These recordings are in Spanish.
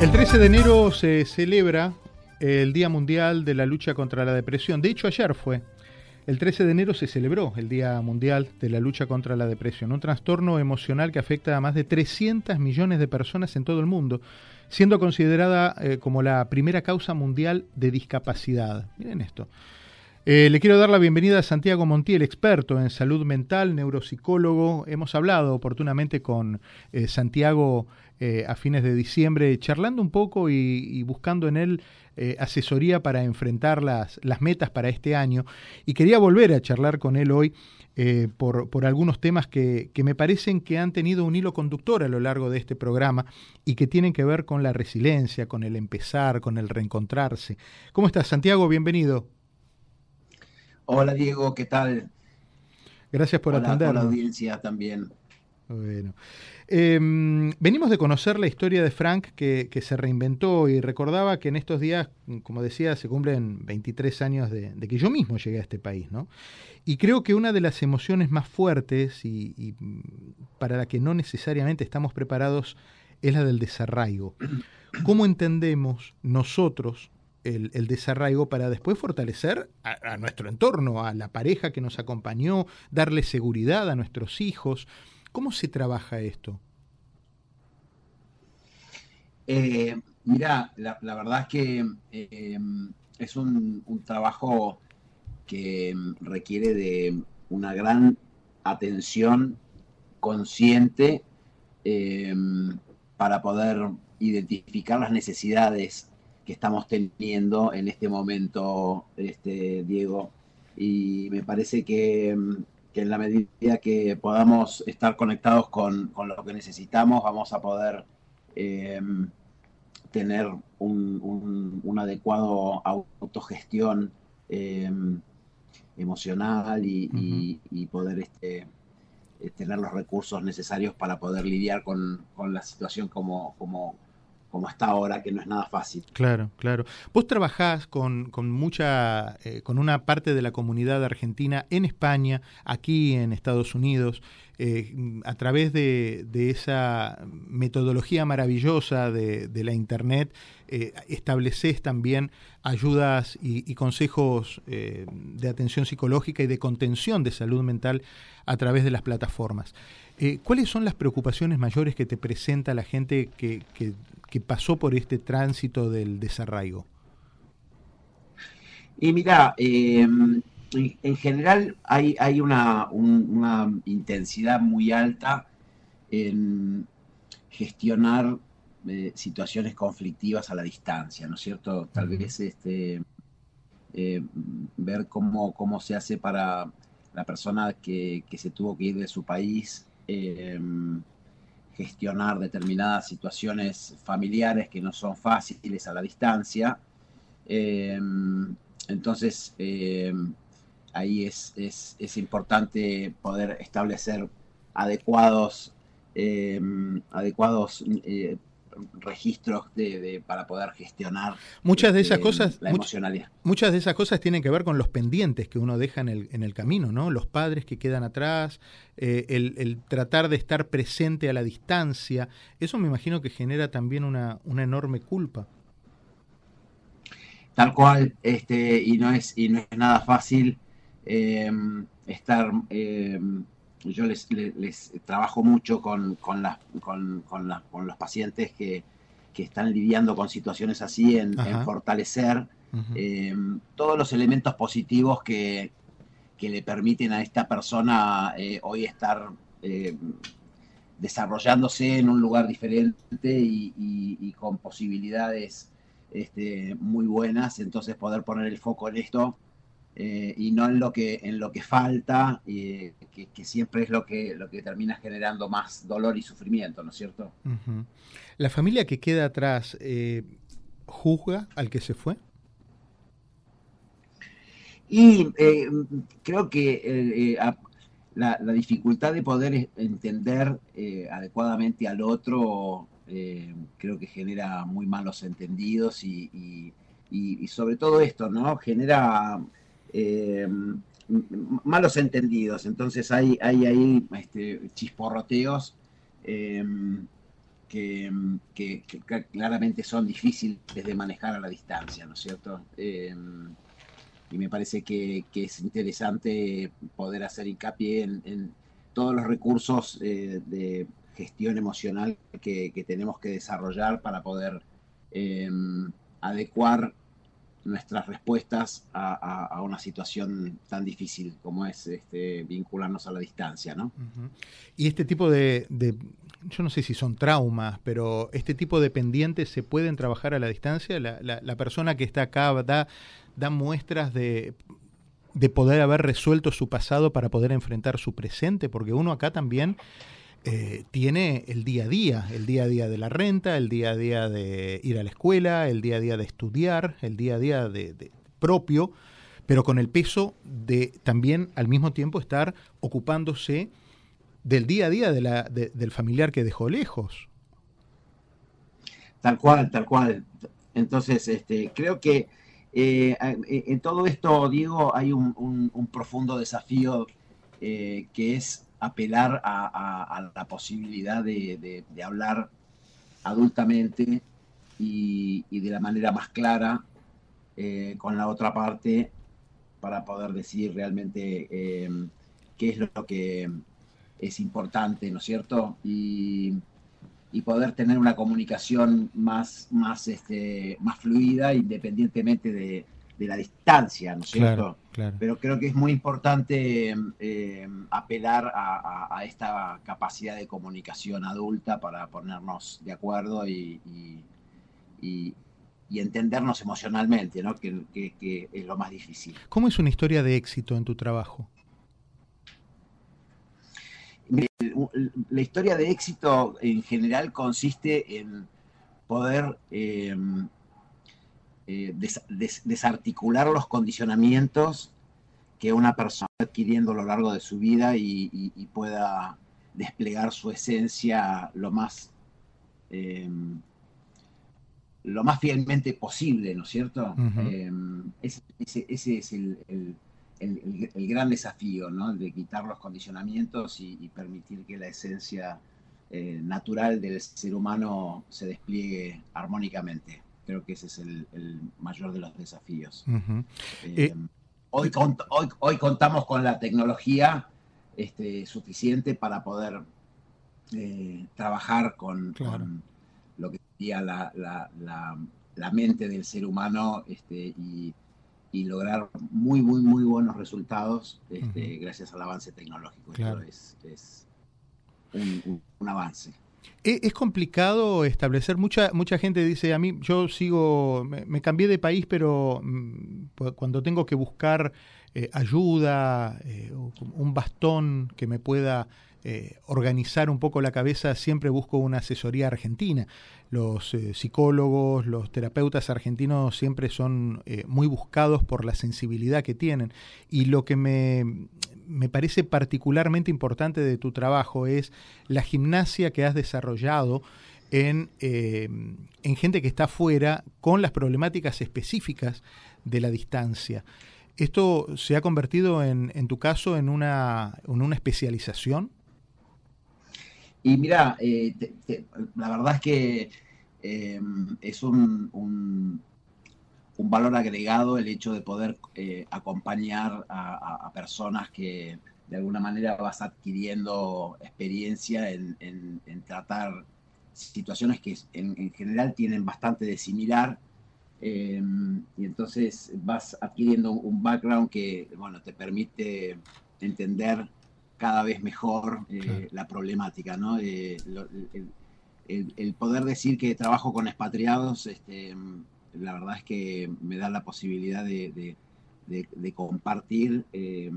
El 13 de enero se celebra el Día Mundial de la Lucha contra la Depresión. De hecho, ayer fue. El 13 de enero se celebró el Día Mundial de la Lucha contra la Depresión, un trastorno emocional que afecta a más de 300 millones de personas en todo el mundo, siendo considerada eh, como la primera causa mundial de discapacidad. Miren esto. Eh, le quiero dar la bienvenida a Santiago Montiel, experto en salud mental, neuropsicólogo. Hemos hablado oportunamente con eh, Santiago eh, a fines de diciembre, charlando un poco y, buscando en él eh, asesoría para enfrentar las, las, metas para este año. Y quería volver a charlar con él hoy eh, por, por, algunos temas que, que, me parecen que han tenido un hilo conductor a lo largo de este programa y que tienen que ver con la resiliencia, con el empezar, con el reencontrarse. ¿Cómo estás, Santiago? Bienvenido. Hola, Diego, ¿qué tal? Gracias por atender. Hola, audiencia también. Bueno. Em, venimos de conocer la historia de Frank que, se reinventó y recordaba que en estos días, como decía, se cumplen 23 años de, que yo mismo llegué a este país, ¿no? Y creo que una de las emociones más fuertes y, para la que no necesariamente estamos preparados es la del desarraigo. ¿Cómo entendemos nosotros el, desarraigo para después fortalecer a, nuestro entorno, a la pareja que nos acompañó, darle seguridad a nuestros hijos? ¿Cómo se trabaja esto? Eh, mira, la, verdad es que es un, trabajo que requiere de una gran atención consciente eh, para poder identificar las necesidades que estamos teniendo en este momento, este, Diego. Y me parece que que en la medida que podamos estar conectados con, lo que necesitamos, vamos a poder eh, tener un, un, adecuado autogestión eh, emocional y, poder este, eh, tener los recursos necesarios para poder lidiar con, la situación como, como, como está ahora, que no es nada fácil. Claro, claro. Vos trabajás con, mucha, eh, con una parte de la comunidad argentina en España, aquí en Estados Unidos, eh, a través de, esa metodología maravillosa de, la Internet, eh, estableces también ayudas y, consejos de atención psicológica y de contención de salud mental a través de las plataformas. ¿Cuáles son las preocupaciones mayores que te presenta la gente que que pasó por este tránsito del desarraigo? Y mira, em, en, general hay, hay una, intensidad muy alta en gestionar eh, situaciones conflictivas a la distancia, ¿no es cierto? Tal vez este, eh, ver cómo, cómo se hace para la persona que, que, se tuvo que ir de su país gestionar determinadas situaciones familiares que no son fáciles a la distancia. Em, entonces, em, ahí es, es, importante poder establecer adecuados, em, adecuados eh, registros de, para poder gestionar muchas de esas este, cosas la emocionalidad. Muchas de esas cosas tienen que ver con los pendientes que uno deja en el, en el camino, ¿no? Los padres que quedan atrás, eh, el, tratar de estar presente a la distancia, eso me imagino que genera también una, una enorme culpa. Tal cual, este, y no es, y no es nada fácil em, estar em, yo les, trabajo mucho con, con, con, con, los pacientes que, están lidiando con situaciones así, en, fortalecer eh, todos los elementos positivos que, le permiten a esta persona eh, hoy estar eh, desarrollándose en un lugar diferente y, con posibilidades este, muy buenas, entonces poder poner el foco en esto eh, y no en lo que, en lo que falta, que, siempre es lo que, lo que termina generando más dolor y sufrimiento, ¿no es cierto? ¿La familia que queda atrás eh, juzga al que se fue? Y eh, creo que la, dificultad de poder entender adecuadamente al otro creo que genera muy malos entendidos y, y sobre todo esto, ¿no? Genera eh, malos entendidos. Entonces hay, hay ahí este, chisporroteos eh, que, claramente son difíciles de manejar a la distancia, ¿no es cierto? Em, y me parece que, es interesante poder hacer hincapié en, todos los recursos eh, de gestión emocional que, tenemos que desarrollar para poder adecuar nuestras respuestas a, una situación tan difícil como es este, vincularnos a la distancia, ¿no? Y este tipo de, yo no sé si son traumas, pero este tipo de pendientes se pueden trabajar a la distancia. La, persona que está acá da, da muestras de, de poder haber resuelto su pasado para poder enfrentar su presente, porque uno acá también eh, tiene el día a día, el día a día de la renta, el día a día de ir a la escuela, el día a día de estudiar, el día a día de, propio, pero con el peso de también al mismo tiempo estar ocupándose del día a día del familiar que dejó lejos. Tal cual, tal cual. Entonces, este, creo que eh, en todo esto, Diego, hay un, profundo desafío eh, que es apelar a, la posibilidad de, hablar adultamente y, de la manera más clara eh, con la otra parte para poder decir realmente em, qué es lo que es importante, ¿no es cierto? Y, poder tener una comunicación más, más, este, más fluida independientemente de, de la distancia, ¿no es cierto? Pero creo que es muy importante eh, apelar a, esta capacidad de comunicación adulta para ponernos de acuerdo y, entendernos emocionalmente, ¿no? Que, que, es lo más difícil. ¿Cómo es una historia de éxito en tu trabajo? La historia de éxito en general consiste en poder eh, eh, desarticular los condicionamientos que una persona adquiriendo a lo largo de su vida y, pueda desplegar su esencia lo más, em, lo más fielmente posible, ¿no es cierto? Em, ese, es el, gran desafío, ¿no? De quitar los condicionamientos y, permitir que la esencia eh, natural del ser humano se despliegue armónicamente. Creo que ese es el, mayor de los desafíos. Eh, eh, hoy, hoy, hoy, contamos con la tecnología este, suficiente para poder eh, trabajar con, lo que sería la, la, mente del ser humano este, y, lograr muy, muy, muy buenos resultados este, gracias al avance tecnológico. es, un avance. E, es complicado establecer, mucha, mucha gente dice a mí, yo sigo, me, cambié de país, pero mm, cuando tengo que buscar eh, ayuda, eh, un bastón que me pueda eh, organizar un poco la cabeza, siempre busco una asesoría argentina. Los psicólogos, los terapeutas argentinos siempre son muy buscados por la sensibilidad que tienen. Y lo que me, me parece particularmente importante de tu trabajo es la gimnasia que has desarrollado en, eh, en gente que está fuera con las problemáticas específicas de la distancia. ¿Esto se ha convertido en, en tu caso en una, en una especialización? Y mira, eh, la verdad es que eh, es un, un valor agregado el hecho de poder eh, acompañar a, personas que de alguna manera vas adquiriendo experiencia en, tratar situaciones que en, general tienen bastante de similar y entonces vas adquiriendo un background que bueno te permite entender cada vez mejor eh, la problemática ¿no? el, poder decir que trabajo con expatriados este, la verdad es que me da la posibilidad de, compartir eh,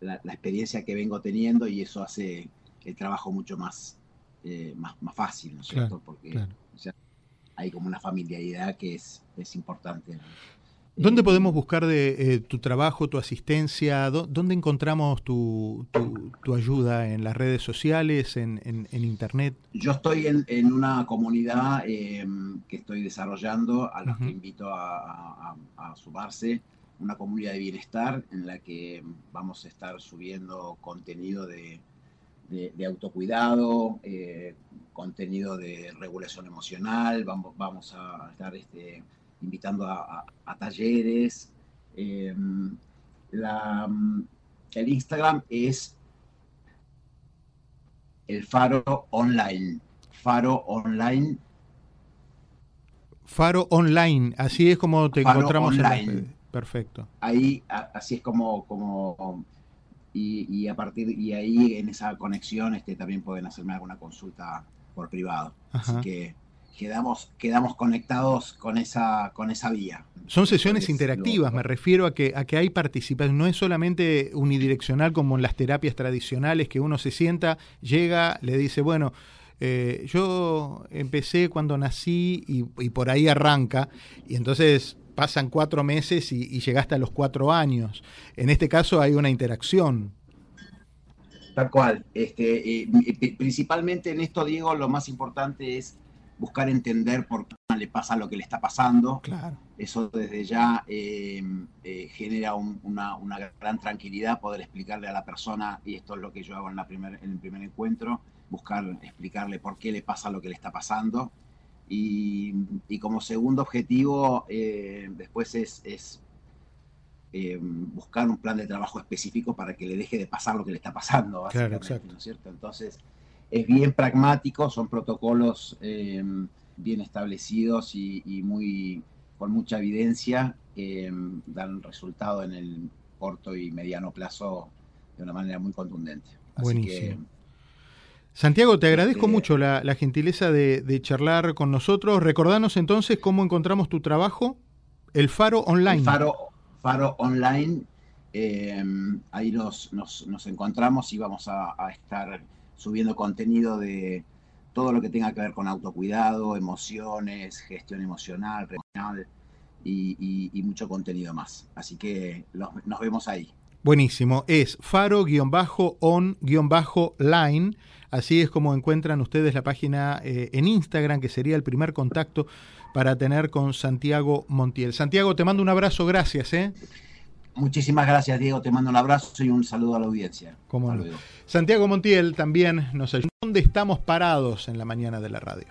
la, experiencia que vengo teniendo y eso hace el trabajo mucho más, eh, más, fácil, ¿no es cierto? Porque hay como una familiaridad que es, es importante. ¿Dónde podemos buscar de eh, tu trabajo, tu asistencia? ¿Dónde encontramos tu, ayuda? ¿En las redes sociales? ¿En, Internet? Yo estoy en, una comunidad em, que estoy desarrollando, a los que invito a, sumarse, una comunidad de bienestar en la que vamos a estar subiendo contenido de, de, autocuidado, eh, contenido de regulación emocional, vamos, vamos a estar este, invitando a, talleres. Em, el Instagram es el Faro Online. Faro Online. Faro Online, así es como te encontramos online. Perfecto. Ahí, así es como, como y, a partir y ahí en esa conexión este, también pueden hacerme alguna consulta por privado. Así que quedamos, quedamos conectados con esa, con esa vía. Son sesiones interactivas, me refiero a que, a que hay participación, no es solamente unidireccional como en las terapias tradicionales, que uno se sienta, llega, le dice, bueno, eh, yo empecé cuando nací y, y, por ahí arranca, y entonces pasan cuatro meses y, llegaste a los cuatro años. En este caso hay una interacción. Tal cual. Este, principalmente en esto, Diego, lo más importante es buscar entender por qué le pasa lo que le está pasando. Claro. Eso desde ya em, eh, genera una, gran tranquilidad poder explicarle a la persona, y esto es lo que yo hago en, la primer, en el primer encuentro, buscar explicarle por qué le pasa lo que le está pasando y, como segundo objetivo, eh, después es, eh, buscar un plan de trabajo específico para que le deje de pasar lo que le está pasando, básicamente, ¿no es cierto? Entonces, es bien pragmático, son protocolos eh, bien establecidos y, muy con mucha evidencia, dan resultado en el corto y mediano plazo de una manera muy contundente. Así que Santiago, te agradezco este, mucho la, gentileza de, charlar con nosotros. Recordanos entonces cómo encontramos tu trabajo, el Faro Online. Faro, Faro Online, em, ahí nos, encontramos y vamos a, estar subiendo contenido de todo lo que tenga que ver con autocuidado, emociones, gestión emocional, regional y, mucho contenido más. Así que nos vemos ahí. Buenísimo, es faro-on-line Así es como encuentran ustedes la página eh, en Instagram, que sería el primer contacto para tener con Santiago Montiel. Santiago, te mando un abrazo, gracias. ¿eh? Muchísimas gracias, Diego. Te mando un abrazo y un saludo a la audiencia. Santiago Montiel también nos ayuda. ¿Dónde estamos parados en la mañana de la radio?